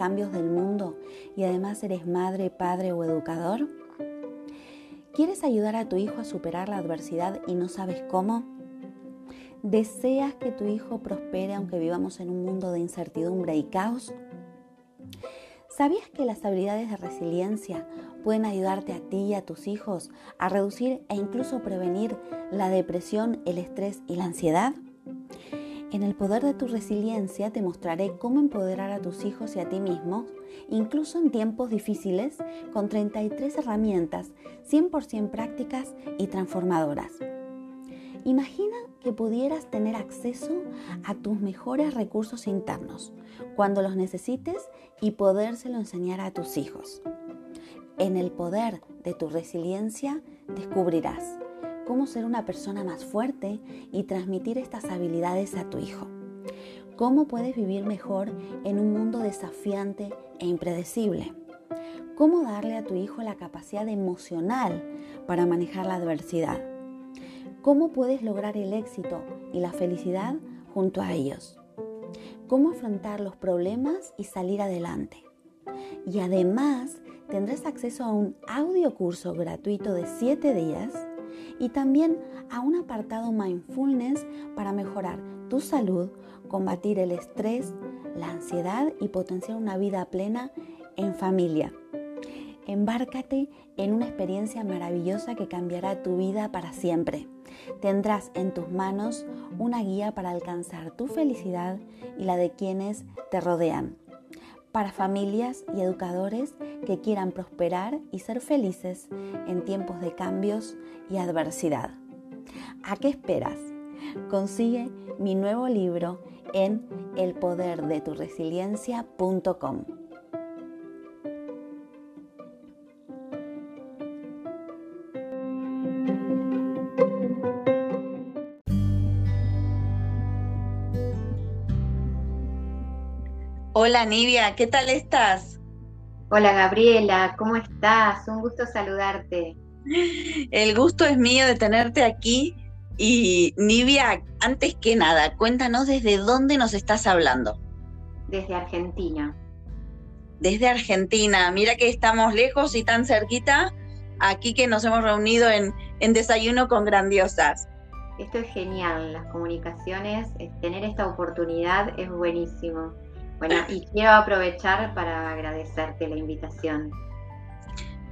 Cambios del mundo y además eres madre, padre o educador? ¿Quieres ayudar a tu hijo a superar la adversidad y no sabes cómo? ¿Deseas que tu hijo prospere aunque vivamos en un mundo de incertidumbre y caos? ¿Sabías que las habilidades de resiliencia pueden ayudarte a ti y a tus hijos a reducir e incluso prevenir la depresión, el estrés y la ansiedad? En el poder de tu resiliencia te mostraré cómo empoderar a tus hijos y a ti mismo, incluso en tiempos difíciles, con 33 herramientas 100% prácticas y transformadoras. Imagina que pudieras tener acceso a tus mejores recursos internos cuando los necesites y podérselo enseñar a tus hijos. En el poder de tu resiliencia descubrirás cómo ser una persona más fuerte y transmitir estas habilidades a tu hijo. Cómo puedes vivir mejor en un mundo desafiante e impredecible. Cómo darle a tu hijo la capacidad emocional para manejar la adversidad. Cómo puedes lograr el éxito y la felicidad junto a ellos. Cómo afrontar los problemas y salir adelante. Y además tendrás acceso a un audio curso gratuito de 7 días y también a un apartado mindfulness para mejorar tu salud, combatir el estrés, la ansiedad y potenciar una vida plena en familia. Embárcate en una experiencia maravillosa que cambiará tu vida para siempre. Tendrás en tus manos una guía para alcanzar tu felicidad y la de quienes te rodean para familias y educadores que quieran prosperar y ser felices en tiempos de cambios y adversidad. ¿A qué esperas? Consigue mi nuevo libro en elpoderdeturesiliencia.com. Hola Nivia, ¿qué tal estás? Hola Gabriela, ¿cómo estás? Un gusto saludarte. El gusto es mío de tenerte aquí. Y Nivia, antes que nada, cuéntanos desde dónde nos estás hablando. Desde Argentina. Desde Argentina, mira que estamos lejos y tan cerquita, aquí que nos hemos reunido en, en Desayuno con Grandiosas. Esto es genial, las comunicaciones, tener esta oportunidad es buenísimo. Bueno, y quiero aprovechar para agradecerte la invitación.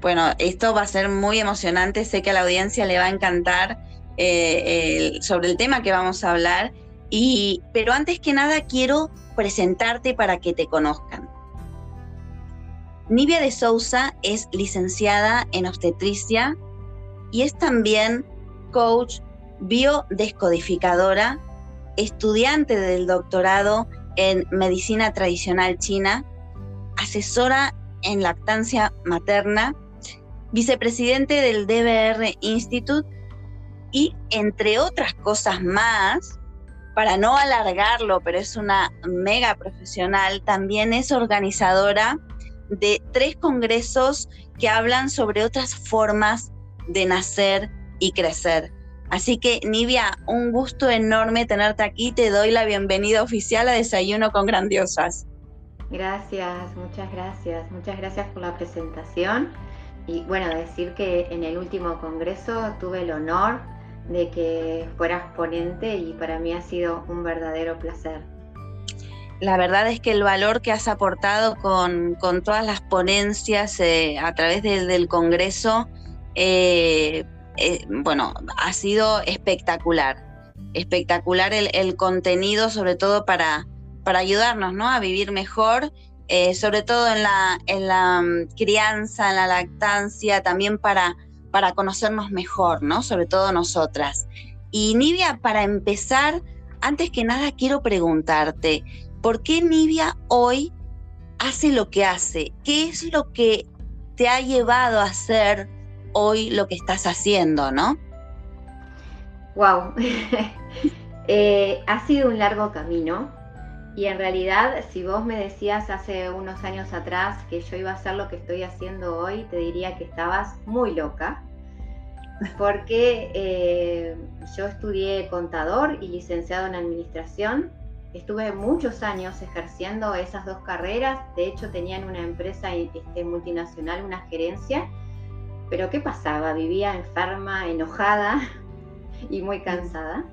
Bueno, esto va a ser muy emocionante, sé que a la audiencia le va a encantar eh, sobre el tema que vamos a hablar, y, pero antes que nada quiero presentarte para que te conozcan. Nivia de Sousa es licenciada en obstetricia y es también coach biodescodificadora, estudiante del doctorado en medicina tradicional china, asesora en lactancia materna, vicepresidente del DBR Institute y entre otras cosas más, para no alargarlo, pero es una mega profesional, también es organizadora de tres congresos que hablan sobre otras formas de nacer y crecer. Así que, Nivia, un gusto enorme tenerte aquí. Te doy la bienvenida oficial a Desayuno con Grandiosas. Gracias, muchas gracias. Muchas gracias por la presentación. Y bueno, decir que en el último congreso tuve el honor de que fueras ponente y para mí ha sido un verdadero placer. La verdad es que el valor que has aportado con, todas las ponencias eh, a través del Congreso, eh, eh, bueno, ha sido espectacular. Espectacular el, contenido, sobre todo para, para ayudarnos ¿no? a vivir mejor, sobre todo en la, en la mm, crianza, en la lactancia, también para para conocernos mejor, ¿no? Sobre todo nosotras. Y Nivia, para empezar, antes que nada quiero preguntarte, ¿por qué Nivia hoy hace lo que hace? ¿Qué es lo que te ha llevado a hacer hoy lo que estás haciendo, no? Wow, eh, ha sido un largo camino y en realidad si vos me decías hace unos años atrás que yo iba a hacer lo que estoy haciendo hoy, te diría que estabas muy loca porque eh, yo estudié contador y licenciado en administración. Estuve muchos años ejerciendo esas dos carreras. De hecho, tenía en una empresa este, multinacional una gerencia. Pero ¿qué pasaba? Vivía enferma, enojada y muy cansada.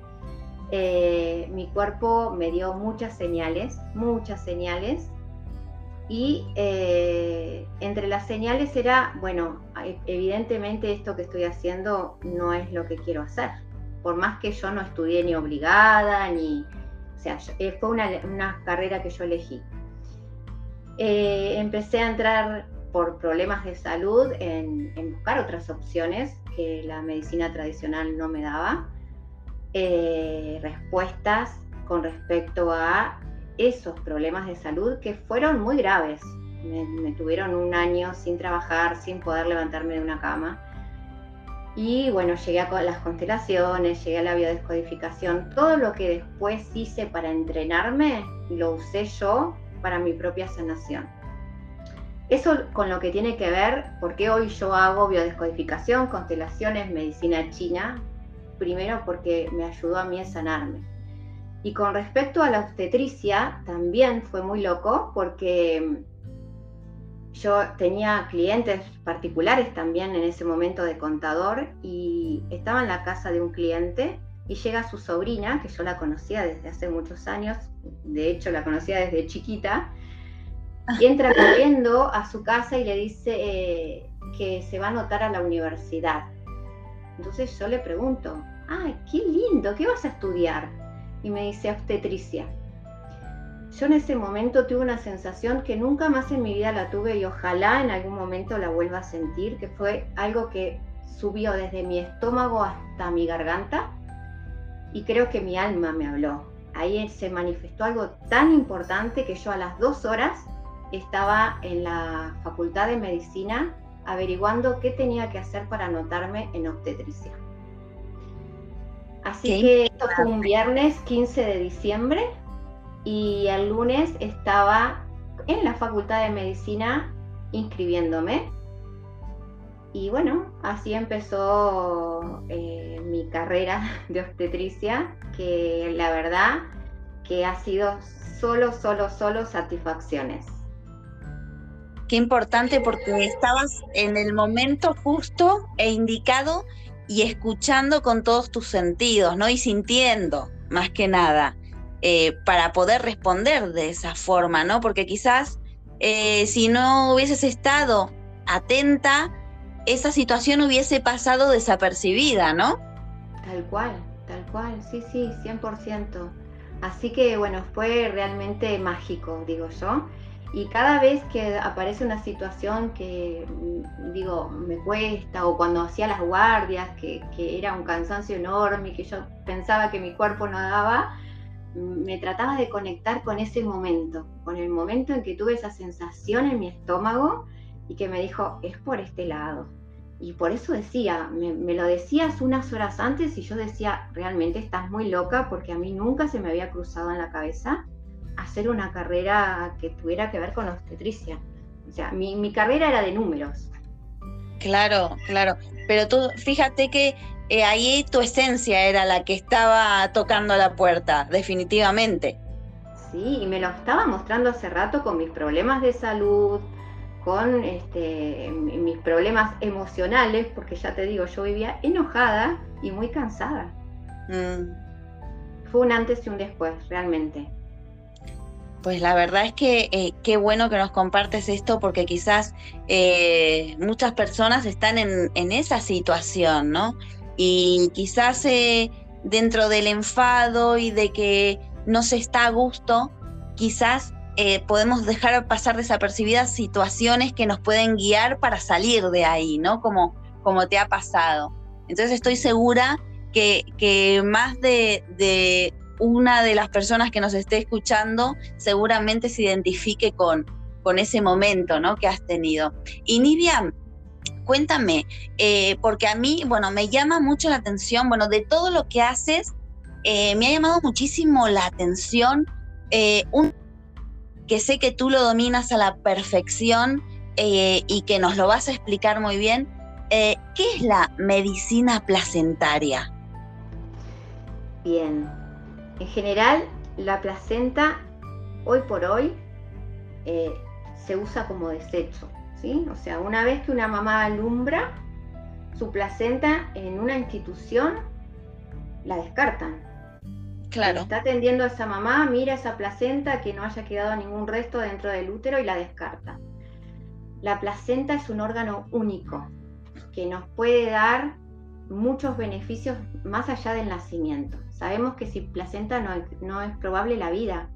Eh, mi cuerpo me dio muchas señales, muchas señales y eh, entre las señales era, bueno, evidentemente esto que estoy haciendo no es lo que quiero hacer. Por más que yo no estudié ni obligada, ni... O sea, eh, fue una, carrera que yo elegí. Eh, empecé a entrar por problemas de salud en, buscar otras opciones que la medicina tradicional no me daba. respuestas con respecto a esos problemas de salud que fueron muy graves. Me, tuvieron un año sin trabajar, sin poder levantarme de una cama. Y bueno, llegué a las constelaciones, llegué a la biodescodificación. Todo lo que después hice para entrenarme, lo usé yo para mi propia sanación. Eso con lo que tiene que ver, porque hoy yo hago biodescodificación, constelaciones, medicina china. Primero porque me ayudó a mí a sanarme y con respecto a la obstetricia, también fue muy loco porque mm, yo tenía clientes particulares también en ese momento de contador y estaba en la casa de un cliente y llega su sobrina, que yo la conocía desde hace muchos años, de hecho la conocía desde chiquita, y entra corriendo a su casa y le dice eh, que se va a anotar a la universidad. Entonces yo le pregunto, ¡ay, qué lindo! ¿Qué vas a estudiar? y me dice obstetricia. Yo en ese momento tuve una sensación que nunca más en mi vida la tuve y ojalá en algún momento la vuelva a sentir, que fue algo que subió desde mi estómago hasta mi garganta y creo que mi alma me habló. Ahí se manifestó algo tan importante que yo a las dos horas estaba en la Facultad de Medicina averiguando qué tenía que hacer para anotarme en obstetricia. Así que esto fue un viernes 15 de diciembre y el lunes estaba en la Facultad de Medicina inscribiéndome. Y bueno, así empezó eh, mi carrera de obstetricia, que la verdad que ha sido solo, solo, solo satisfacciones. Qué importante porque estabas en el momento justo e indicado y escuchando con todos tus sentidos, ¿no? Y sintiendo, más que nada, eh, para poder responder de esa forma, ¿no? Porque quizás eh, si no hubieses estado atenta, esa situación hubiese pasado desapercibida, ¿no? Tal cual, tal cual, sí, sí, 100%. Así que bueno, fue realmente mágico, digo yo. Y cada vez que aparece una situación que, mm, digo, me cuesta, o cuando hacía las guardias, que, era un cansancio enorme, que yo pensaba que mi cuerpo no daba, mm, me trataba de conectar con ese momento, con el momento en que tuve esa sensación en mi estómago y que me dijo, es por este lado. Y por eso decía, me, me, lo decías unas horas antes y yo decía, realmente estás muy loca porque a mí nunca se me había cruzado en la cabeza hacer una carrera que tuviera que ver con obstetricia. O sea, mi, mi carrera era de números. Claro, claro. Pero tú, fíjate que eh, ahí tu esencia era la que estaba tocando la puerta, definitivamente. Sí, y me lo estaba mostrando hace rato con mis problemas de salud, con este, mis problemas emocionales, porque ya te digo, yo vivía enojada y muy cansada. Mm. Fue un antes y un después, realmente. Pues la verdad es que eh, qué bueno que nos compartes esto porque quizás eh, muchas personas están en, esa situación, ¿no? Y quizás eh, dentro del enfado y de que no se está a gusto, quizás podemos dejar pasar desapercibidas situaciones que nos pueden guiar para salir de ahí, ¿no? Como, como te ha pasado. Entonces estoy segura que, que más de, de una de las personas que nos esté escuchando seguramente se identifique con, con ese momento ¿no? que has tenido. Y Nidia, cuéntame, eh, porque a mí, bueno, me llama mucho la atención, bueno, de todo lo que haces, eh, me ha llamado muchísimo la atención eh, un que sé que tú lo dominas a la perfección y que nos lo vas a explicar muy bien. ¿Qué es la medicina placentaria? Bien, en general, la placenta hoy por hoy eh, se usa como desecho, ¿sí? O sea, una vez que una mamá alumbra su placenta en una institución, la descartan. Claro. Está atendiendo a esa mamá, mira esa placenta que no haya quedado ningún resto dentro del útero y la descarta. La placenta es un órgano único que nos puede dar muchos beneficios más allá del nacimiento. Sabemos que sin placenta no, es probable la vida.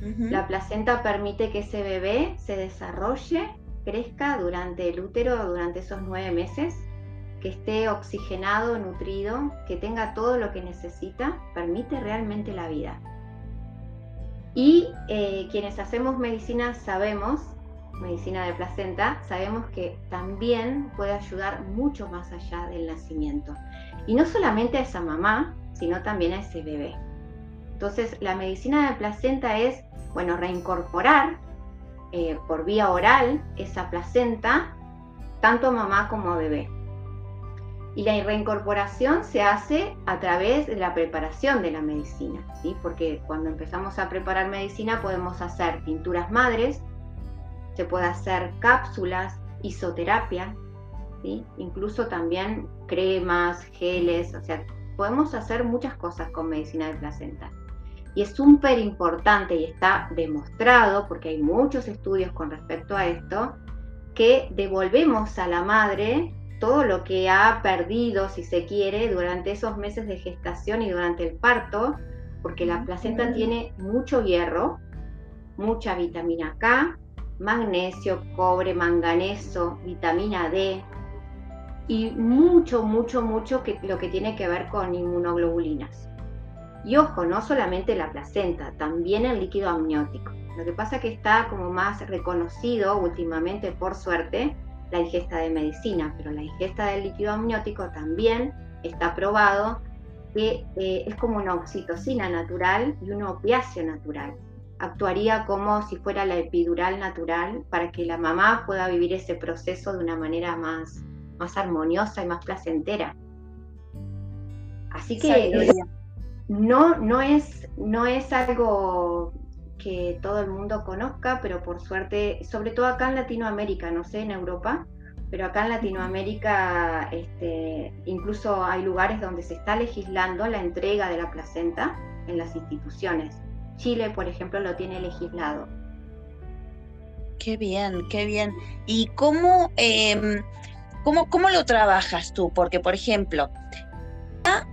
La placenta permite que ese bebé se desarrolle, crezca durante el útero, durante esos nueve meses, que esté oxigenado, nutrido, que tenga todo lo que necesita, permite realmente la vida. Y eh, quienes hacemos medicina sabemos, medicina de placenta, sabemos que también puede ayudar mucho más allá del nacimiento. Y no solamente a esa mamá, sino también a ese bebé. Entonces, la medicina de placenta es, bueno, reincorporar eh, por vía oral esa placenta, tanto a mamá como a bebé. Y la reincorporación se hace a través de la preparación de la medicina, ¿sí? porque cuando empezamos a preparar medicina podemos hacer pinturas madres, se puede hacer cápsulas, isoterapia, ¿sí? incluso también cremas, geles, o sea, podemos hacer muchas cosas con medicina de placenta. Y es súper importante y está demostrado, porque hay muchos estudios con respecto a esto, que devolvemos a la madre todo lo que ha perdido, si se quiere, durante esos meses de gestación y durante el parto, porque la placenta tiene mucho hierro, mucha vitamina K, magnesio, cobre, manganeso, vitamina D, y mucho, mucho, mucho que, lo que tiene que ver con inmunoglobulinas. Y ojo, no solamente la placenta, también el líquido amniótico. Lo que pasa es que está como más reconocido últimamente, por suerte, la ingesta de medicina, pero la ingesta del líquido amniótico también está probado que eh, es como una oxitocina natural y un opiáceo natural. Actuaría como si fuera la epidural natural para que la mamá pueda vivir ese proceso de una manera más, más armoniosa y más placentera. Así que no, no, es, no es algo que todo el mundo conozca, pero por suerte, sobre todo acá en Latinoamérica, no sé en Europa, pero acá en Latinoamérica este, incluso hay lugares donde se está legislando la entrega de la placenta en las instituciones. Chile, por ejemplo, lo tiene legislado. Qué bien, qué bien. ¿Y cómo, em, ¿Cómo, lo trabajas tú? Porque, por ejemplo,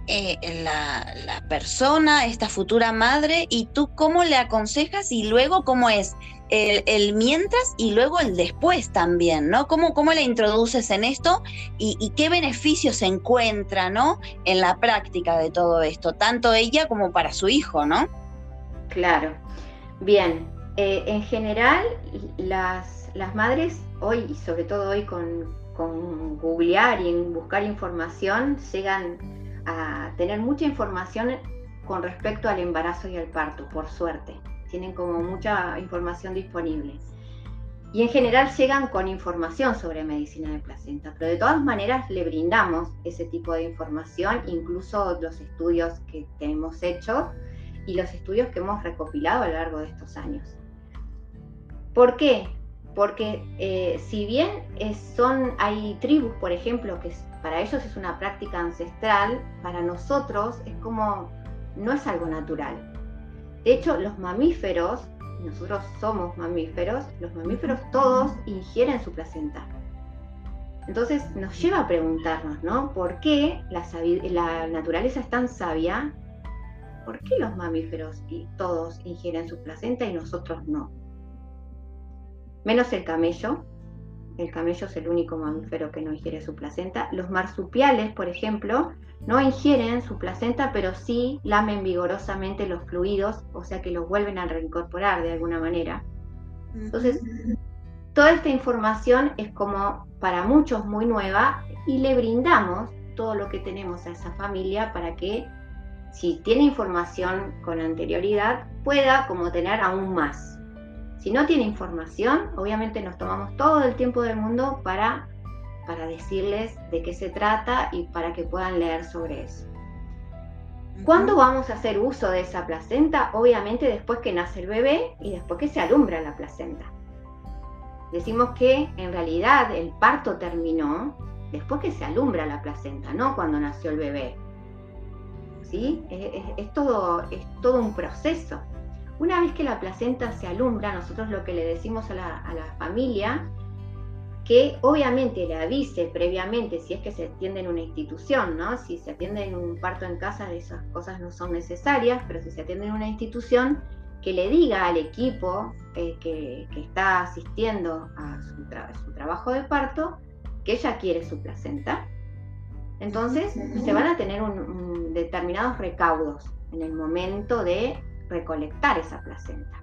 eh, la, persona, esta futura madre, y tú cómo le aconsejas y luego cómo es el, mientras y luego el después también, ¿no? ¿Cómo, cómo la introduces en esto y, qué beneficios se encuentra, ¿no? En la práctica de todo esto, tanto ella como para su hijo, ¿no? Claro. Bien, eh, en general las, las madres hoy, y sobre todo hoy con, con googlear y buscar información, llegan a tener mucha información con respecto al embarazo y al parto, por suerte tienen como mucha información disponible. Y en general llegan con información sobre medicina de placenta, pero de todas maneras le brindamos ese tipo de información, incluso los estudios que hemos hecho y los estudios que hemos recopilado a lo largo de estos años. ¿Por qué? Porque eh, si bien son, hay tribus, por ejemplo, que para ellos es una práctica ancestral, para nosotros es como, no es algo natural. De hecho, los mamíferos, nosotros somos mamíferos, los mamíferos todos ingieren su placenta. Entonces nos lleva a preguntarnos, ¿no? ¿Por qué la, naturaleza es tan sabia? ¿Por qué los mamíferos y todos ingieren su placenta y nosotros no? Menos el camello. El camello es el único mamífero que no ingiere su placenta. Los marsupiales, por ejemplo, no ingieren su placenta, pero sí lamen vigorosamente los fluidos, o sea que los vuelven a reincorporar de alguna manera. Entonces, toda esta información es como para muchos muy nueva y le brindamos todo lo que tenemos a esa familia para que si tiene información con anterioridad pueda como tener aún más. Si no tiene información, obviamente nos tomamos todo el tiempo del mundo para para decirles de qué se trata y para que puedan leer sobre eso. ¿Cuándo vamos a hacer uso de esa placenta? Obviamente después que nace el bebé y después que se alumbra la placenta. Decimos que en realidad el parto terminó después que se alumbra la placenta, no cuando nació el bebé. ¿Sí? Es, todo, es todo un proceso. Una vez que la placenta se alumbra, nosotros lo que le decimos a la, a la familia que obviamente le avise previamente si es que se atiende en una institución, ¿no? Si se atiende en un parto en casa, esas cosas no son necesarias, pero si se atiende en una institución, que le diga al equipo eh, que, está asistiendo a su, trabajo de parto que ella quiere su placenta. Entonces se van a tener determinados recaudos en el momento de recolectar esa placenta.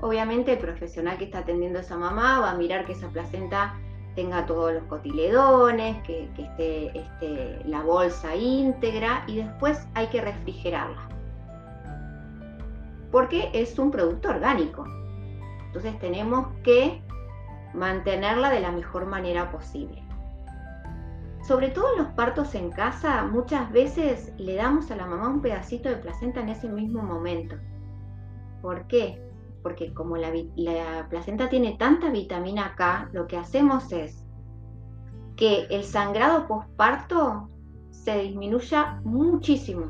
Obviamente el profesional que está atendiendo a esa mamá va a mirar que esa placenta tenga todos los cotiledones, que, esté, esté la bolsa íntegra y después hay que refrigerarla. Porque es un producto orgánico. Entonces tenemos que mantenerla de la mejor manera posible. Sobre todo en los partos en casa, muchas veces le damos a la mamá un pedacito de placenta en ese mismo momento. ¿Por qué? porque como la, placenta tiene tanta vitamina K, lo que hacemos es que el sangrado postparto se disminuya muchísimo.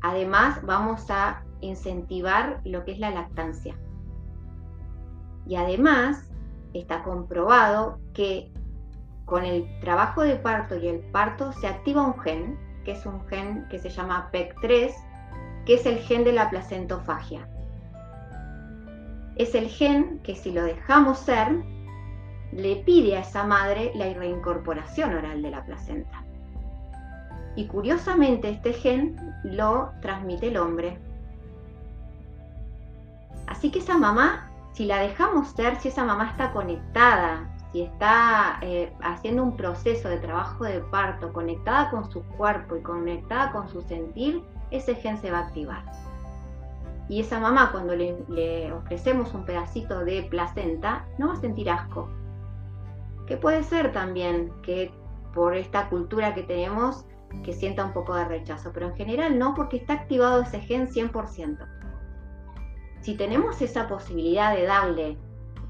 Además, vamos a incentivar lo que es la lactancia. Y además, está comprobado que con el trabajo de parto y el parto se activa un gen, que es un gen que se llama PEC3, que es el gen de la placentofagia es el gen que si lo dejamos ser, le pide a esa madre la reincorporación oral de la placenta. Y curiosamente este gen lo transmite el hombre. Así que esa mamá, si la dejamos ser, si esa mamá está conectada, si está eh, haciendo un proceso de trabajo de parto, conectada con su cuerpo y conectada con su sentir, ese gen se va a activar. Y esa mamá cuando le, ofrecemos un pedacito de placenta no va a sentir asco. Que puede ser también que por esta cultura que tenemos que sienta un poco de rechazo, pero en general no porque está activado ese gen 100%. Si tenemos esa posibilidad de darle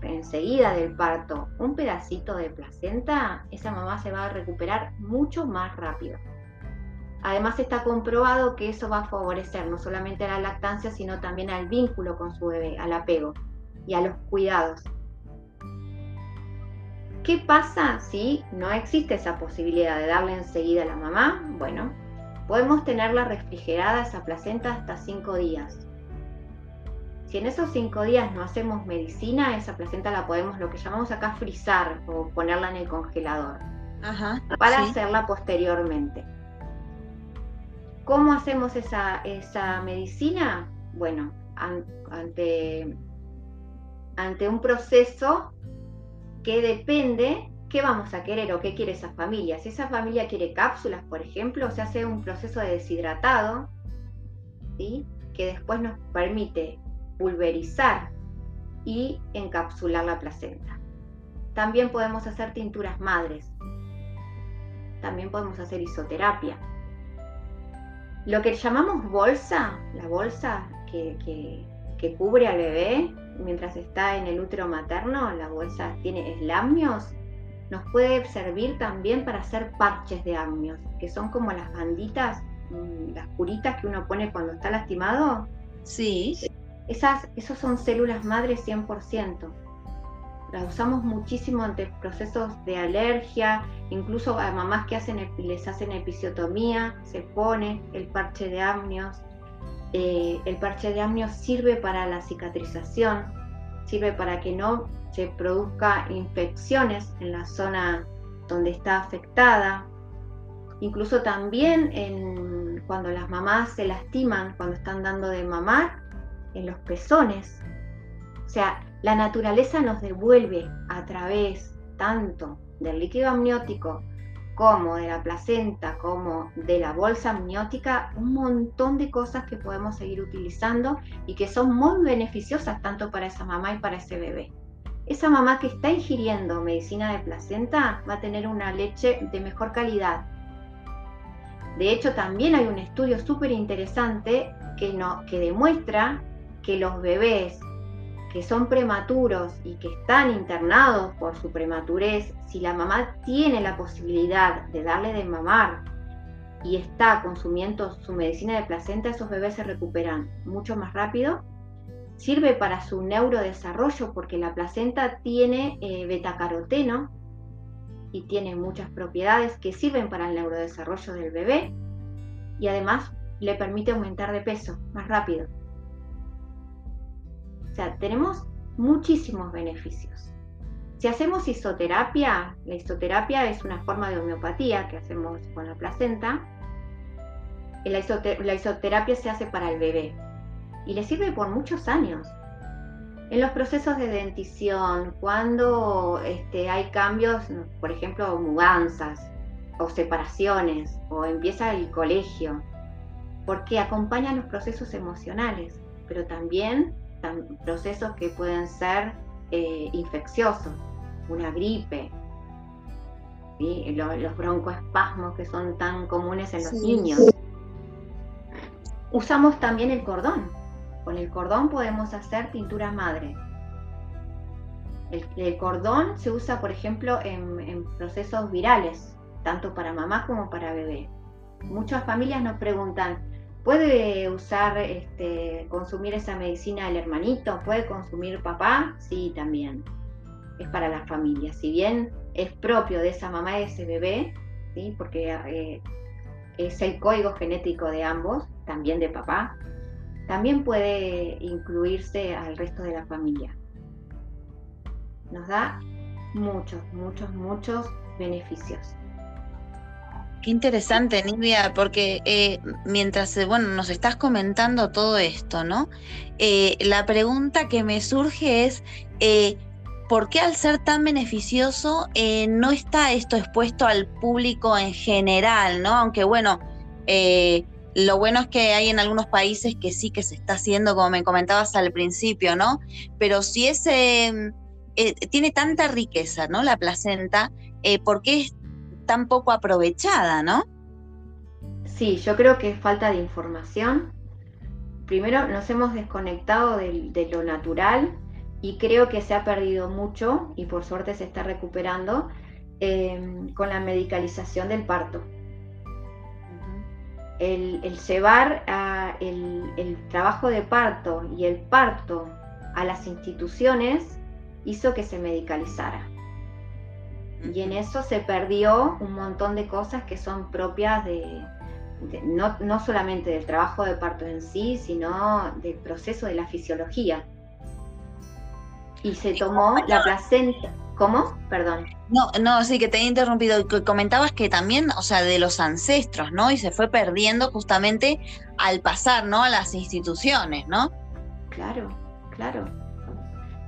enseguida del parto un pedacito de placenta, esa mamá se va a recuperar mucho más rápido. Además está comprobado que eso va a favorecer no solamente a la lactancia, sino también al vínculo con su bebé, al apego y a los cuidados. ¿Qué pasa si no existe esa posibilidad de darle enseguida a la mamá? Bueno, podemos tenerla refrigerada esa placenta hasta 5 días. si en esos cinco días no hacemos medicina, esa placenta la podemos, lo que llamamos acá, frizar o ponerla en el congelador para hacerla posteriormente. ¿Cómo hacemos esa, esa medicina? Bueno, ante, ante un proceso que depende qué vamos a querer o qué quiere esa familia. Si esa familia quiere cápsulas, por ejemplo, se hace un proceso de deshidratado, que después nos permite pulverizar y encapsular la placenta. También podemos hacer tinturas madres. También podemos hacer isoterapia. Lo que llamamos bolsa, la bolsa que, que, cubre al bebé mientras está en el útero materno, la bolsa tiene eslamnios, nos puede servir también para hacer parches de amnios, que son como las banditas, mm, las curitas que uno pone cuando está lastimado. Sí. Esas, esos son células madres 100%. Las usamos muchísimo ante procesos de alergia, incluso a mamás que les hacen episiotomía, se pone el parche de amnios. Eh, el parche de amnios sirve para la cicatrización, sirve para que no se produzca infecciones en la zona donde está afectada. Incluso también en, cuando las mamás se lastiman, cuando están dando de mamar, en los pezones. O sea, la naturaleza nos devuelve a través tanto del líquido amniótico como de la placenta, como de la bolsa amniótica, un montón de cosas que podemos seguir utilizando y que son muy beneficiosas tanto para esa mamá y para ese bebé. Esa mamá que está ingiriendo medicina de placenta va a tener una leche de mejor calidad. De hecho, también hay un estudio súper interesante que, no, que demuestra que los bebés que son prematuros y que están internados por su prematurez, si la mamá tiene la posibilidad de darle de mamar y está consumiendo su medicina de placenta, esos bebés se recuperan mucho más rápido. Sirve para su neurodesarrollo porque la placenta tiene eh, betacaroteno y tiene muchas propiedades que sirven para el neurodesarrollo del bebé y además le permite aumentar de peso más rápido. O sea, tenemos muchísimos beneficios. Si hacemos isoterapia, la isoterapia es una forma de homeopatía que hacemos con la placenta. La, isoterapia se hace para el bebé y le sirve por muchos años. En los procesos de dentición, cuando este, hay cambios, por ejemplo, mudanzas o separaciones, o empieza el colegio, porque acompañan los procesos emocionales, pero también procesos que pueden ser eh, infecciosos, una gripe, los, broncoespasmos que son tan comunes en los niños. Usamos también el cordón. Con el cordón podemos hacer pintura madre. El, cordón se usa, por ejemplo, en, en procesos virales, tanto para mamá como para bebé. Muchas familias nos preguntan, ¿Puede usar, este, consumir esa medicina el hermanito? ¿Puede consumir papá? Sí, también. Es para la familia. Si bien es propio de esa mamá y de ese bebé, ¿sí? porque eh, es el código genético de ambos, también de papá, también puede incluirse al resto de la familia. Nos da muchos, muchos, muchos beneficios. Qué interesante, Nivia, porque eh, mientras, eh, bueno, nos estás comentando todo esto, ¿no? Eh, la pregunta que me surge es, ¿por qué al ser tan beneficioso no está esto expuesto al público en general, ¿no? Aunque bueno, lo bueno es que hay en algunos países que sí que se está haciendo, como me comentabas al principio, ¿no? Pero si ese tiene tanta riqueza, ¿no? La placenta, ¿por qué es tan poco aprovechada, ¿no? Sí, yo creo que es falta de información. Primero nos hemos desconectado de, lo natural y creo que se ha perdido mucho y por suerte se está recuperando eh, con la medicalización del parto. El, llevar el, trabajo de parto y el parto a las instituciones hizo que se medicalizara. Y en eso se perdió un montón de cosas que son propias de, no, no solamente del trabajo de parto en sí, sino del proceso de la fisiología. Y se tomó la placenta. ¿Cómo? Perdón. No, no, sí, que te he interrumpido. Comentabas que también, o sea, de los ancestros, ¿no? Y se fue perdiendo justamente al pasar, ¿no? A las instituciones, ¿no? Claro, claro.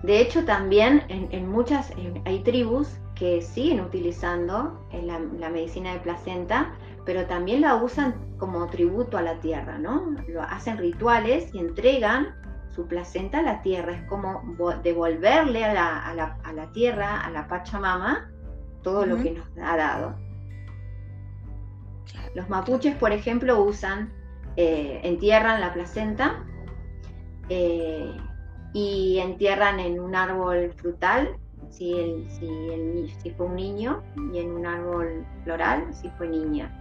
De hecho, también en, muchas, hay tribus que siguen utilizando la, la, medicina de placenta, pero también la usan como tributo a la tierra, ¿no? Lo hacen rituales y entregan su placenta a la tierra, es como devolverle a la, tierra, a la Pachamama, todo lo que nos ha dado. Los mapuches, por ejemplo, usan, eh, entierran la placenta eh, y entierran en un árbol frutal si, el, si, fue un niño y en un árbol floral si fue niña.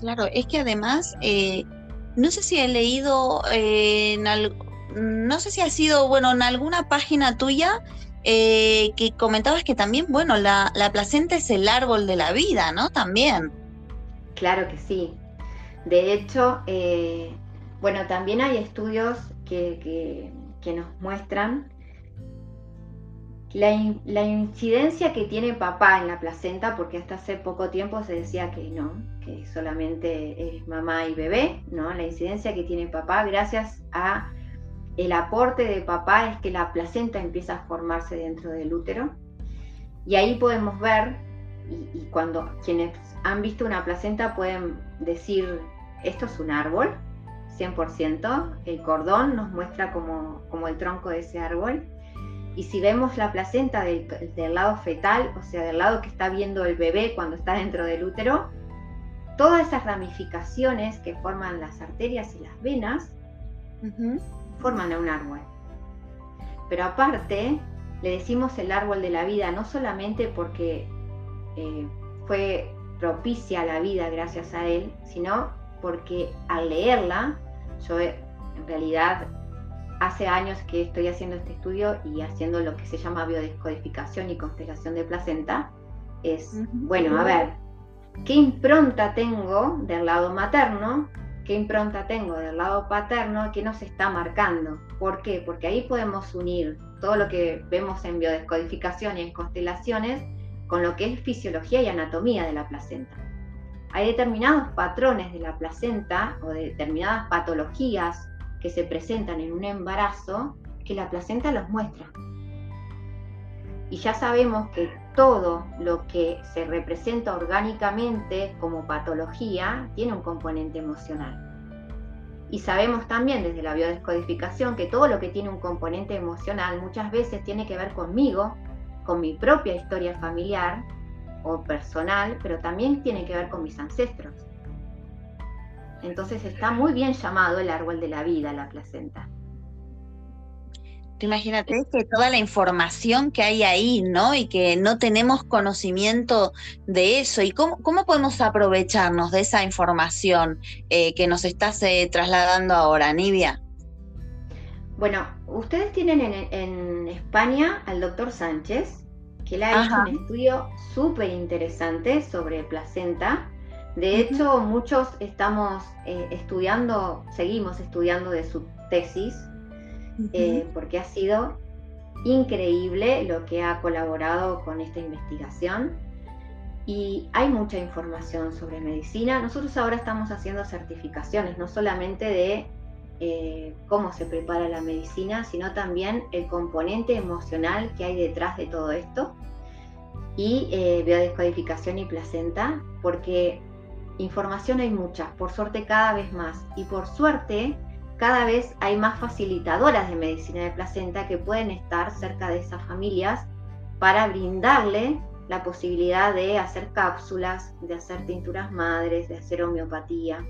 Claro, es que además eh, no sé si he leído, eh, en no sé si ha sido, bueno, en alguna página tuya eh, que comentabas que también, bueno, la, placenta es el árbol de la vida, ¿no? También. Claro que sí. De hecho, bueno, también hay estudios que, que nos muestran la, incidencia que tiene papá en la placenta, porque hasta hace poco tiempo se decía que no, que solamente es mamá y bebé, ¿no? La incidencia que tiene papá, gracias a el aporte de papá, es que la placenta empieza a formarse dentro del útero. Y ahí podemos ver, y, cuando quienes han visto una placenta pueden decir, esto es un árbol, 100%, el cordón nos muestra como, como el tronco de ese árbol y si vemos la placenta del, lado fetal, o sea, del lado que está viendo el bebé cuando está dentro del útero, todas esas ramificaciones que forman las arterias y las venas forman a un árbol. Pero aparte, le decimos el árbol de la vida no solamente porque eh, fue propicia la vida gracias a él, sino porque al leerla, yo en realidad hace años que estoy haciendo este estudio y haciendo lo que se llama biodescodificación y constelación de placenta, es, bueno, a ver, ¿qué impronta tengo del lado materno? ¿Qué impronta tengo del lado paterno? ¿Qué nos está marcando? ¿Por qué? Porque ahí podemos unir todo lo que vemos en biodescodificación y en constelaciones con lo que es fisiología y anatomía de la placenta. Hay determinados patrones de la placenta o de determinadas patologías que se presentan en un embarazo que la placenta los muestra. Y ya sabemos que todo lo que se representa orgánicamente como patología tiene un componente emocional. Y sabemos también desde la biodescodificación que todo lo que tiene un componente emocional muchas veces tiene que ver conmigo, con mi propia historia familiar o personal, pero también tiene que ver con mis ancestros. Entonces está muy bien llamado el árbol de la vida, la placenta. Imagínate que toda la información que hay ahí, ¿no? Y que no tenemos conocimiento de eso. ¿Y cómo, podemos aprovecharnos de esa información eh, que nos estás eh, trasladando ahora, Nivia? Bueno, ustedes tienen en, España al doctor Sánchez, que le ha hecho un estudio súper interesante sobre placenta de hecho, muchos estamos eh, estudiando, seguimos estudiando de su tesis, eh, porque ha sido increíble lo que ha colaborado con esta investigación. Y hay mucha información sobre medicina. Nosotros ahora estamos haciendo certificaciones, no solamente de eh, cómo se prepara la medicina, sino también el componente emocional que hay detrás de todo esto. Y biodescodificación y placenta, porque Información hay mucha, por suerte cada vez más. Y por suerte cada vez hay más facilitadoras de medicina de placenta que pueden estar cerca de esas familias para brindarle la posibilidad de hacer cápsulas, de hacer tinturas madres, de hacer homeopatía.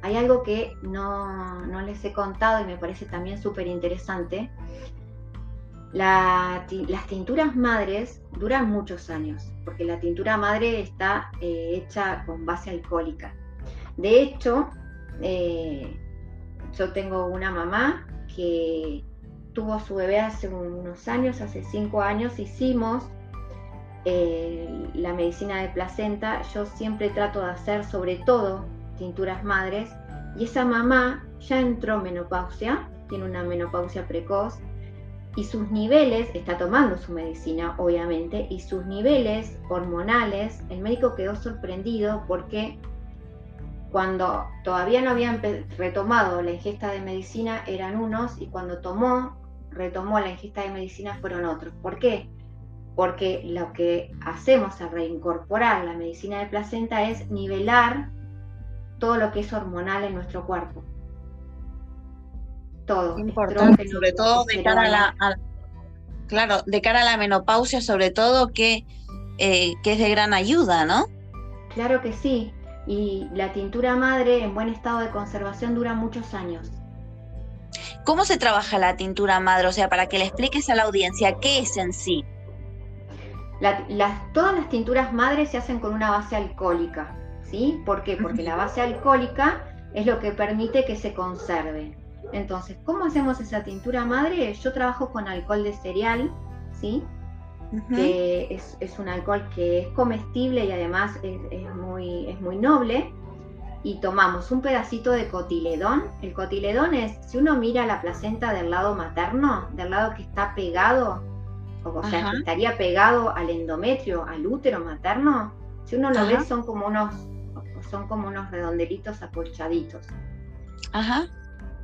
Hay algo que no, no les he contado y me parece también súper interesante. Las tinturas madres duran muchos años porque la tintura madre está eh, hecha con base alcohólica. De hecho, eh, yo tengo una mamá que tuvo su bebé hace unos años, hace cinco años, hicimos eh, la medicina de placenta, yo siempre trato de hacer sobre todo tinturas madres y esa mamá ya entró menopausia, tiene una menopausia precoz y sus niveles, está tomando su medicina obviamente, y sus niveles hormonales, el médico quedó sorprendido porque cuando todavía no habían retomado la ingesta de medicina eran unos y cuando tomó, retomó la ingesta de medicina fueron otros. ¿Por qué? Porque lo que hacemos al reincorporar la medicina de placenta es nivelar todo lo que es hormonal en nuestro cuerpo todo. Importante, sobre todo de cara a la, claro, de cara a la menopausia, sobre todo que, eh, que es de gran ayuda, ¿no? Claro que sí. Y la tintura madre en buen estado de conservación dura muchos años. ¿Cómo se trabaja la tintura madre? O sea, para que le expliques a la audiencia qué es en sí. todas las tinturas madres se hacen con una base alcohólica, ¿sí? ¿Por qué? Porque la base alcohólica es lo que permite que se conserve. Entonces, ¿cómo hacemos esa tintura madre? Yo trabajo con alcohol de cereal, ¿sí? Que es, un alcohol que es comestible y además es, muy, es muy noble. Y tomamos un pedacito de cotiledón. El cotiledón es, si uno mira la placenta del lado materno, del lado que está pegado, o, sea, que estaría pegado al endometrio, al útero materno, si uno lo ve son como unos, son como unos redondelitos acolchaditos. Ajá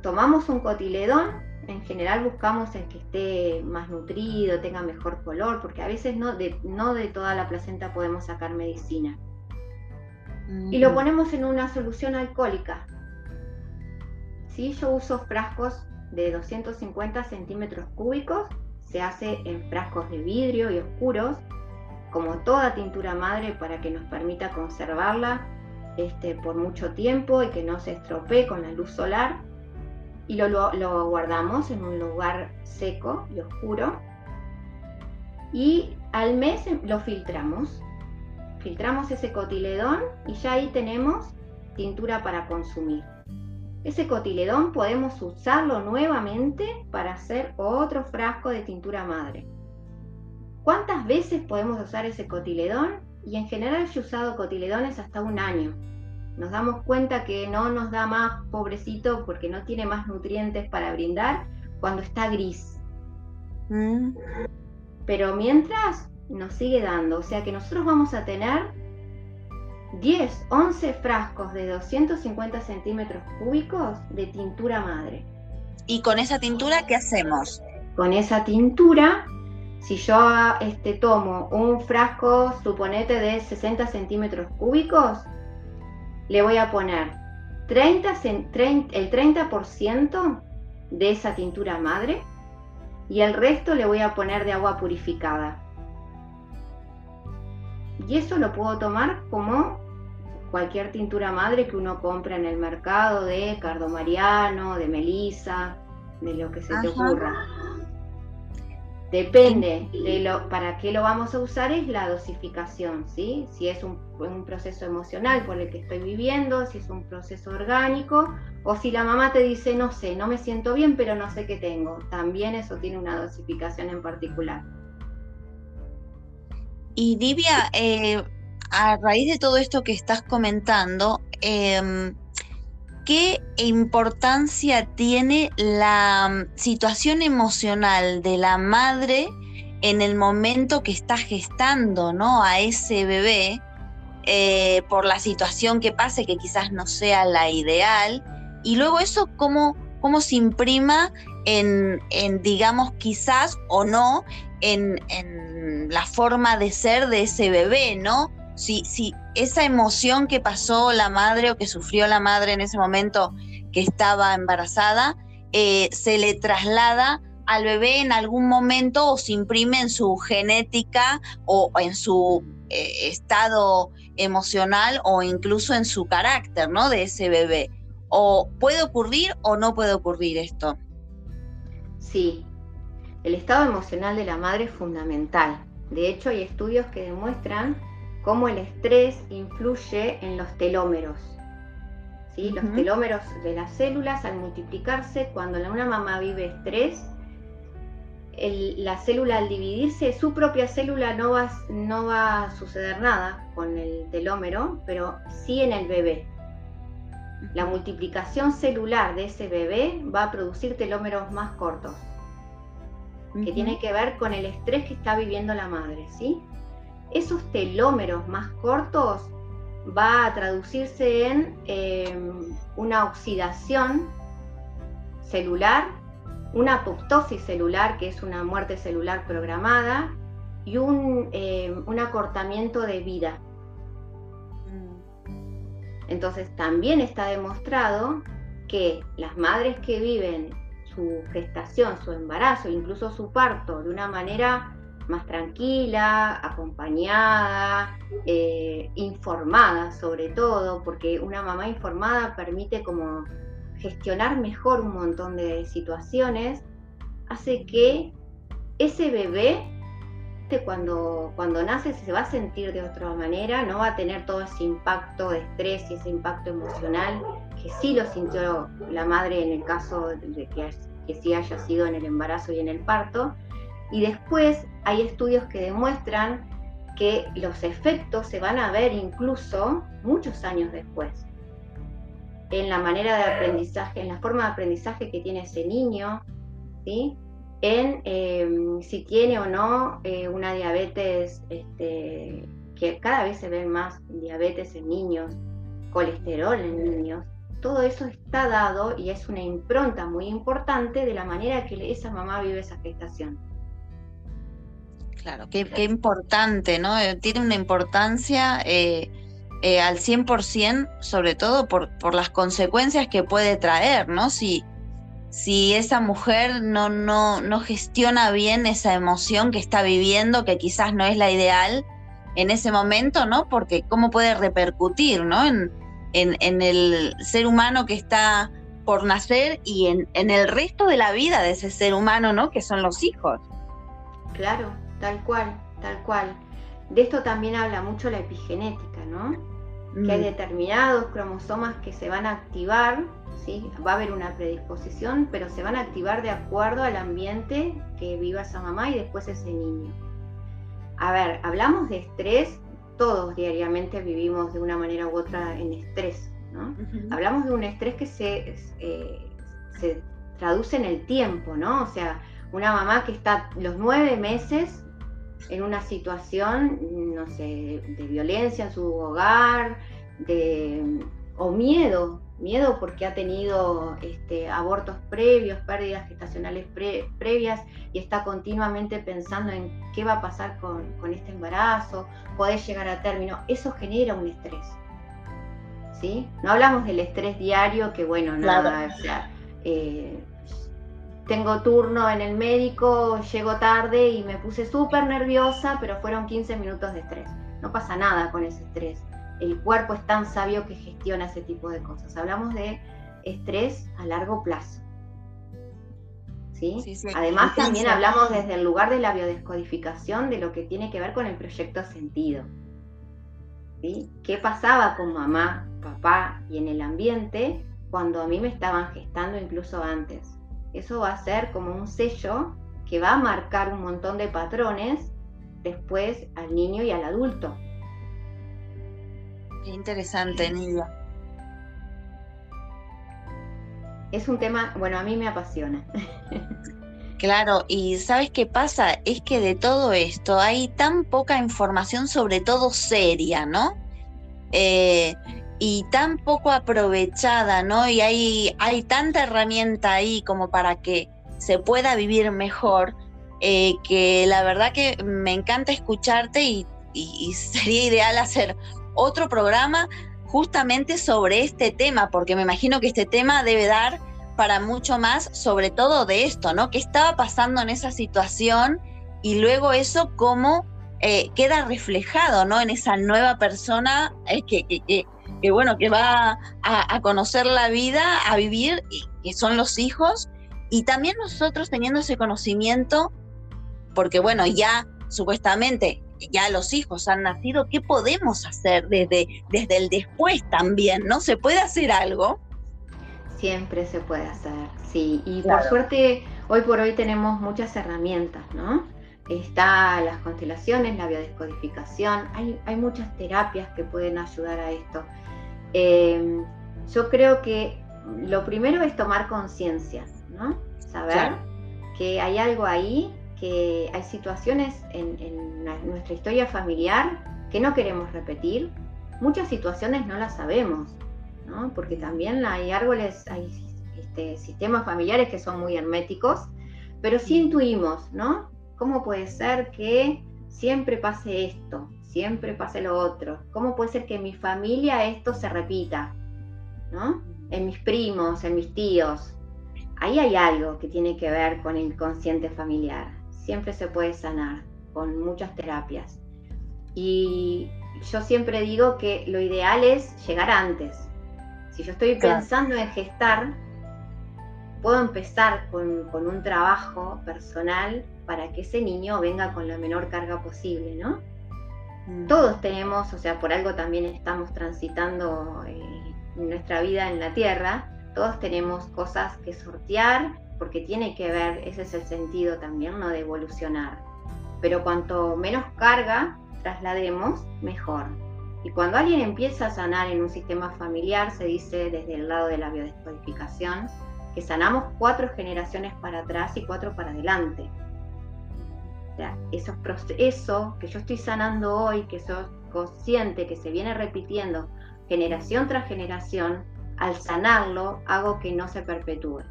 tomamos un cotiledón, en general buscamos el que esté más nutrido, tenga mejor color, porque a veces no de, no de toda la placenta podemos sacar medicina. Y lo ponemos en una solución alcohólica. Si Yo uso frascos de 250 centímetros cúbicos, se hace en frascos de vidrio y oscuros, como toda tintura madre para que nos permita conservarla este, por mucho tiempo y que no se estropee con la luz solar y lo, guardamos en un lugar seco y oscuro. Y al mes lo filtramos. Filtramos ese cotiledón y ya ahí tenemos tintura para consumir. Ese cotiledón podemos usarlo nuevamente para hacer otro frasco de tintura madre. ¿Cuántas veces podemos usar ese cotiledón? Y en general yo he usado cotiledones hasta un año nos damos cuenta que no nos da más pobrecito porque no tiene más nutrientes para brindar cuando está gris. Mm. Pero mientras nos sigue dando, o sea que nosotros vamos a tener 10, 11 frascos de 250 centímetros cúbicos de tintura madre. ¿Y con esa tintura qué hacemos? Con esa tintura, si yo este, tomo un frasco, suponete, de 60 centímetros cúbicos, le voy a poner 30, el 30% de esa tintura madre y el resto le voy a poner de agua purificada. Y eso lo puedo tomar como cualquier tintura madre que uno compra en el mercado de cardomariano, de melisa, de lo que se te ocurra. Depende de lo, para qué lo vamos a usar es la dosificación, ¿sí? Si es un, proceso emocional por el que estoy viviendo, si es un proceso orgánico, o si la mamá te dice, no sé, no me siento bien, pero no sé qué tengo. También eso tiene una dosificación en particular. Y Divia, eh, a raíz de todo esto que estás comentando, eh, ¿qué importancia tiene la mm, situación emocional de la madre en el momento que está gestando ¿no? a ese bebé eh, por la situación que pase, que quizás no sea la ideal? Y luego eso, ¿cómo, cómo se imprima en, digamos, quizás o no, en, en la forma de ser de ese bebé, ¿no? si, si esa emoción que pasó la madre o que sufrió la madre en ese momento que estaba embarazada, eh, se le traslada al bebé en algún momento o se imprime en su genética o en su eh, estado emocional o incluso en su carácter, ¿no? De ese bebé. ¿O puede ocurrir o no puede ocurrir esto? Sí, el estado emocional de la madre es fundamental. De hecho, hay estudios que demuestran cómo el estrés influye en los telómeros. ¿sí? Los telómeros de las células al multiplicarse, cuando una mamá vive estrés, la célula al dividirse, su propia célula no va, no va a suceder nada con el telómero, pero sí en el bebé. La multiplicación celular de ese bebé va a producir telómeros más cortos, que tiene que ver con el estrés que está viviendo la madre, ¿sí? Esos telómeros más cortos va a traducirse en em, una oxidación celular, una apoptosis celular, que es una muerte celular programada, y un, em, un acortamiento de vida. Entonces también está demostrado que las madres que viven su gestación, su embarazo, incluso su parto de una manera más tranquila, acompañada, eh, informada sobre todo, porque una mamá informada permite como gestionar mejor un montón de situaciones, hace que ese bebé cuando, cuando nace se va a sentir de otra manera, no va a tener todo ese impacto de estrés y ese impacto emocional que sí lo sintió la madre en el caso de que, que sí haya sido en el embarazo y en el parto. Y después hay estudios que demuestran que los efectos se van a ver incluso muchos años después en la manera de aprendizaje, en la forma de aprendizaje que tiene ese niño, ¿sí? en em, si tiene o no eh, una diabetes, este, que cada vez se ven más diabetes en niños, colesterol en niños. Todo eso está dado y es una impronta muy importante de la manera que esa mamá vive esa gestación. Claro, qué, importante, ¿no? Eh, tiene una importancia eh, al 100%, sobre todo por, por las consecuencias que puede traer, ¿no? Si, si esa mujer no, no, no gestiona bien esa emoción que está viviendo, que quizás no es la ideal en ese momento, ¿no? Porque cómo puede repercutir, ¿no? En, en, el ser humano que está por nacer y en, en, el resto de la vida de ese ser humano, ¿no? Que son los hijos. Claro, tal cual, tal cual. De esto también habla mucho la epigenética, ¿no? Que hay mm. determinados cromosomas que se van a activar Va a haber una predisposición, pero se van a activar de acuerdo al ambiente que viva esa mamá y después ese niño. A ver, hablamos de estrés, todos diariamente vivimos de una manera u otra en estrés, ¿no? Hablamos de un estrés que se, eh, se traduce en el tiempo, ¿no? O sea, una mamá que está los nueve meses en una situación, no sé, de violencia en su hogar, de, o miedo miedo porque ha tenido este, abortos previos, pérdidas gestacionales previas y está continuamente pensando en qué va a pasar con, este embarazo, poder llegar a término, eso genera un estrés. ¿sí? No hablamos del estrés diario, que bueno, nada, o sea, eh, tengo turno en el médico, llego tarde y me puse súper nerviosa, pero fueron 15 minutos de estrés. No pasa nada con ese estrés el cuerpo es tan sabio que gestiona ese tipo de cosas. Hablamos de estrés a largo plazo. ¿Sí? Además también hablamos desde el lugar de la biodescodificación de lo que tiene que ver con el proyecto sentido. ¿Sí? ¿Qué pasaba con mamá, papá y en el ambiente cuando a mí me estaban gestando incluso antes? Eso va a ser como un sello que va a marcar un montón de patrones después al niño y al adulto. Qué interesante, Nidia. Es un tema, bueno, a mí me apasiona. Claro, y ¿sabes qué pasa? Es que de todo esto hay tan poca información, sobre todo seria, ¿no? Eh, y tan poco aprovechada, ¿no? Y hay, hay tanta herramienta ahí como para que se pueda vivir mejor, eh, que la verdad que me encanta escucharte y, sería ideal hacer otro programa justamente sobre este tema, porque me imagino que este tema debe dar para mucho más, sobre todo de esto, ¿no? ¿Qué estaba pasando en esa situación y luego eso cómo eh, queda reflejado, ¿no? En esa nueva persona eh, que, bueno, que va a, a, conocer la vida, a vivir, y, que son los hijos, y también nosotros teniendo ese conocimiento, porque bueno, ya supuestamente ya los hijos han nacido, ¿qué podemos hacer desde, desde el después también? ¿No se puede hacer algo? Siempre se puede hacer, sí. Y por suerte hoy por hoy tenemos muchas herramientas, ¿no? Está las constelaciones, la biodescodificación, hay, hay muchas terapias que pueden ayudar a esto. Em, yo creo que lo primero es tomar conciencia, ¿no? Saber que hay algo ahí, que hay situaciones en, en, nuestra historia familiar que no queremos repetir. Muchas situaciones no las sabemos, ¿no? Porque también hay árboles, hay este, sistemas familiares que son muy herméticos, pero sí intuimos, ¿no? ¿Cómo puede ser que siempre pase esto, siempre pase lo otro? ¿Cómo puede ser que en mi familia esto se repita? ¿No? En mis primos, en mis tíos. Ahí hay algo que tiene que ver con el consciente familiar. Siempre se puede sanar con muchas terapias. Y yo siempre digo que lo ideal es llegar antes. Si yo estoy pensando en gestar, puedo empezar con, un trabajo personal para que ese niño venga con la menor carga posible, ¿no? Mm. Todos tenemos, o sea, por algo también estamos transitando eh, nuestra vida en la Tierra, todos tenemos cosas que sortear, porque tiene que ver, ese es el sentido también, ¿no? De evolucionar. Pero cuanto menos carga traslademos, mejor. Y cuando alguien empieza a sanar en un sistema familiar, se dice desde el lado de la biodescodificación, que sanamos cuatro generaciones para atrás y cuatro para adelante. Sea, esos eso que yo estoy sanando hoy, que soy consciente, que se viene repitiendo generación tras generación, al sanarlo hago que no se perpetúe.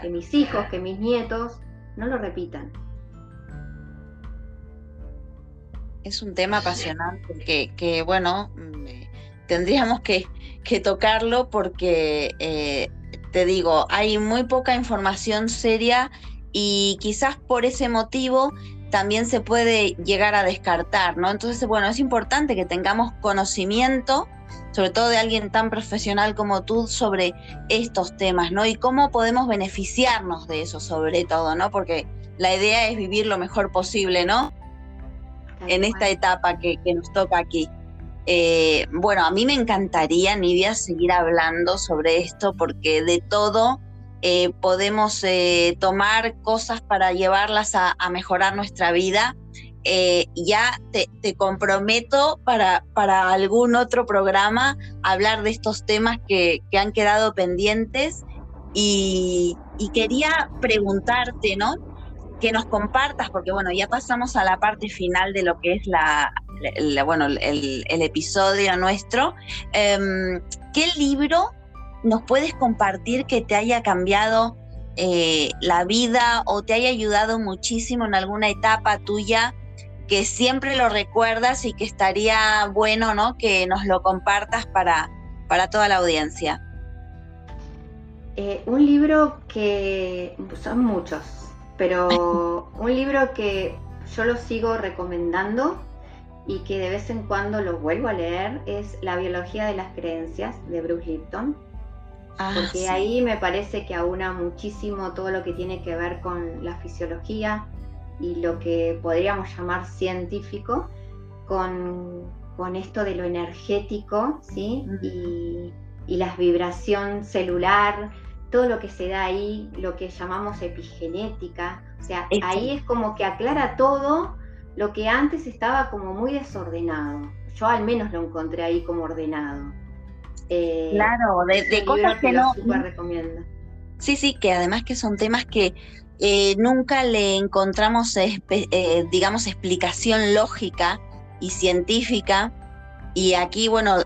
Que mis hijos, que mis nietos no lo repitan. Es un tema apasionante que, que bueno, mm, eh, tendríamos que, que tocarlo porque eh, te digo, hay muy poca información seria y quizás por ese motivo también se puede llegar a descartar, ¿no? Entonces, bueno, es importante que tengamos conocimiento, sobre todo de alguien tan profesional como tú, sobre estos temas, ¿no? Y cómo podemos beneficiarnos de eso, sobre todo, ¿no? Porque la idea es vivir lo mejor posible, ¿no? En esta etapa que, que nos toca aquí. Eh, bueno, a mí me encantaría, Nidia, seguir hablando sobre esto porque de todo eh, podemos eh, tomar cosas para llevarlas a, mejorar nuestra vida. ya te, comprometo para, para, algún otro programa hablar de estos temas que, han quedado pendientes y, quería preguntarte, ¿no? que nos compartas, porque bueno, ya pasamos a la parte final de lo que es la, bueno, el, episodio nuestro. Em, ¿Qué libro nos puedes compartir que te haya cambiado eh, la vida o te haya ayudado muchísimo en alguna etapa tuya que siempre lo recuerdas y que estaría bueno, ¿no? Que nos lo compartas para, para toda la audiencia. Eh, un libro que son muchos, pero un libro que yo lo sigo recomendando y que de vez en cuando lo vuelvo a leer es La biología de las creencias de Bruce Lipton. Ah, porque ahí me parece que aúna muchísimo todo lo que tiene que ver con la fisiología y lo que podríamos llamar científico con, con esto de lo energético ¿sí? y, y la vibración celular, todo lo que se da ahí, lo que llamamos epigenética. O sea, ahí es como que aclara todo lo que antes estaba como muy desordenado. Yo al menos lo encontré ahí como ordenado. Eh, claro, de, cosas que, no... Super recomiendo. Sí, sí, que además que son temas que eh, nunca le encontramos, eh, digamos, explicación lógica y científica. Y aquí, bueno,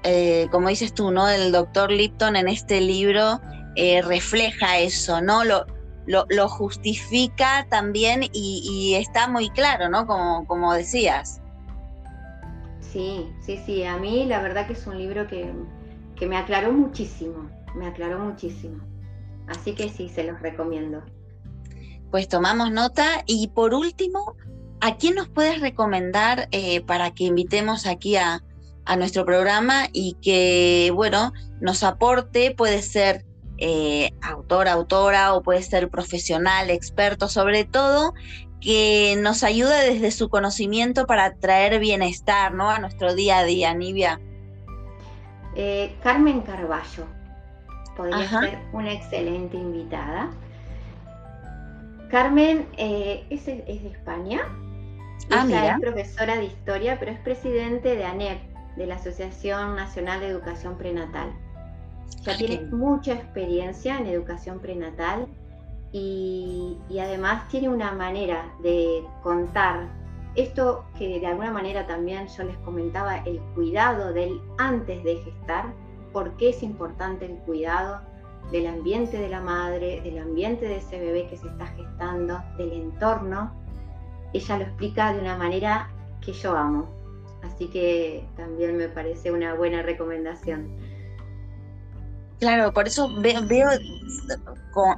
como dices tú, ¿no? El doctor Lipton en este libro refleja eso, ¿no? Lo, lo, justifica también y, está muy claro, ¿no? Como, como decías. Sí, sí, sí. A mí la verdad que es un libro que, que me aclaró muchísimo, me aclaró muchísimo. Así que sí, se los recomiendo. Pues tomamos nota y por último, ¿a quién nos puedes recomendar eh, para que invitemos aquí a, a nuestro programa y que, bueno, nos aporte, puede ser eh, autor, autora o puede ser profesional, experto, sobre todo que nos ayuda desde su conocimiento para traer bienestar ¿no? a nuestro día a día, Nivia. Eh, Carmen Carballo podría ser una excelente invitada. Carmen eh, es, de España. Ah, Ella es profesora de historia, pero es presidente de ANEP, de la Asociación Nacional de Educación Prenatal. Ya tiene mucha experiencia en educación prenatal y, y, además tiene una manera de contar esto que de alguna manera también yo les comentaba, el cuidado del antes de gestar, por qué es importante el cuidado del ambiente de la madre, del ambiente de ese bebé que se está gestando, del entorno. Ella lo explica de una manera que yo amo. Así que también me parece una buena recomendación. Claro, por eso veo,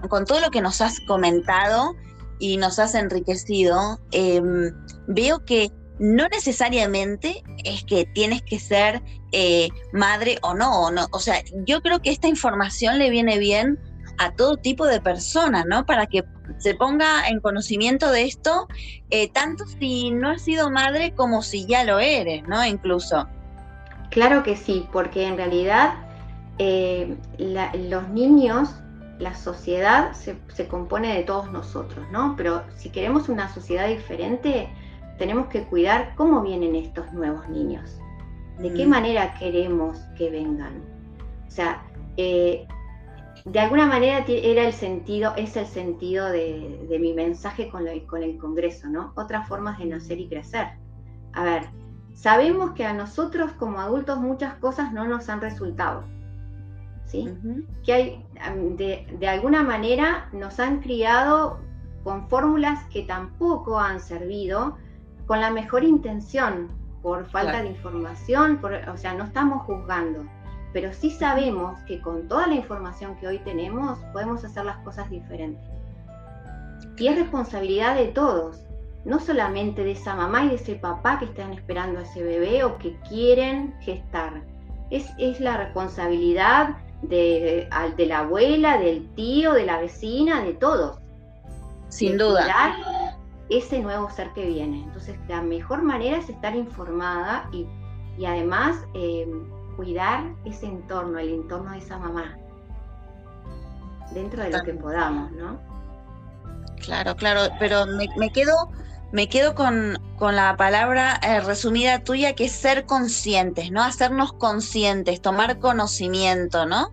con, todo lo que nos has comentado y nos has enriquecido, em, veo que no necesariamente es que tienes que ser eh, madre o no, o no. O sea, yo creo que esta información le viene bien a todo tipo de personas, ¿no? Para que se ponga en conocimiento de esto, eh, tanto si no has sido madre como si ya lo eres, ¿no? Incluso. Claro que sí, porque en realidad eh, los niños, la sociedad se, se compone de todos nosotros, ¿no? Pero si queremos una sociedad diferente, tenemos que cuidar cómo vienen estos nuevos niños, de qué mm. manera queremos que vengan. O sea, eh, de alguna manera era el sentido, es el sentido de, mi mensaje con, con, el Congreso, ¿no? Otras formas de nacer y crecer. A ver, sabemos que a nosotros como adultos muchas cosas no nos han resultado, ¿sí? Que hay, de, de alguna manera nos han criado con fórmulas que tampoco han servido con la mejor intención, por falta de información, o sea, no estamos juzgando, pero sí sabemos que con toda la información que hoy tenemos podemos hacer las cosas diferentes. Y es responsabilidad de todos, no solamente de esa mamá y de ese papá que están esperando a ese bebé o que quieren gestar. Es, es la responsabilidad de, de, la abuela, del tío, de la vecina, de todos. Sin duda ese nuevo ser que viene. Entonces, la mejor manera es estar informada y, además em, cuidar ese entorno, el entorno de esa mamá, dentro de lo que podamos, ¿no? Claro, claro, pero me, quedo, me quedo con, la palabra eh, resumida tuya que es ser conscientes, ¿no? Hacernos conscientes, tomar conocimiento, ¿no?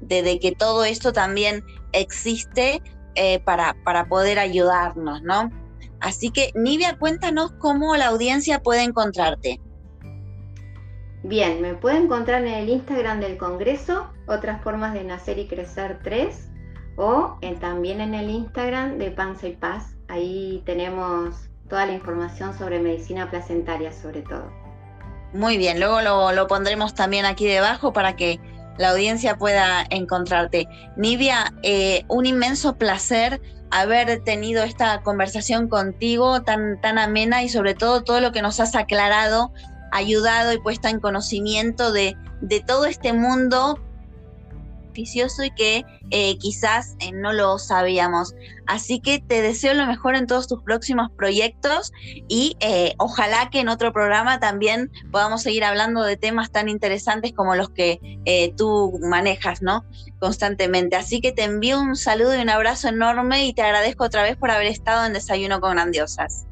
De, que todo esto también existe eh, para, para poder ayudarnos, ¿no? Así que, Nivia, cuéntanos cómo la audiencia puede encontrarte. Bien, me puede encontrar en el Instagram del Congreso, otras formas de nacer y crecer 3, o también en el Instagram de Panza y Paz. Ahí tenemos toda la información sobre medicina placentaria, sobre todo. Muy bien, luego lo, pondremos también aquí debajo para que la audiencia pueda encontrarte. Nivia, eh, un inmenso placer haber tenido esta conversación contigo tan, tan amena y sobre todo todo lo que nos has aclarado, ayudado y puesto en conocimiento de, de todo este mundo y que eh, quizás eh, no lo sabíamos. Así que te deseo lo mejor en todos tus próximos proyectos y eh, ojalá que en otro programa también podamos seguir hablando de temas tan interesantes como los que tú manejas, ¿no? Constantemente. Así que te envío un saludo y un abrazo enorme y te agradezco otra vez por haber estado en Desayuno con Grandiosas.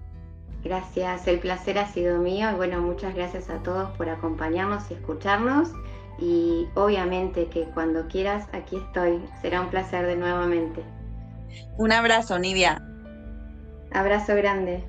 Gracias, el placer ha sido mío y bueno, muchas gracias a todos por acompañarnos y escucharnos y obviamente que cuando quieras aquí estoy. Será un placer de nuevamente. Un abrazo, Nivia. Abrazo grande.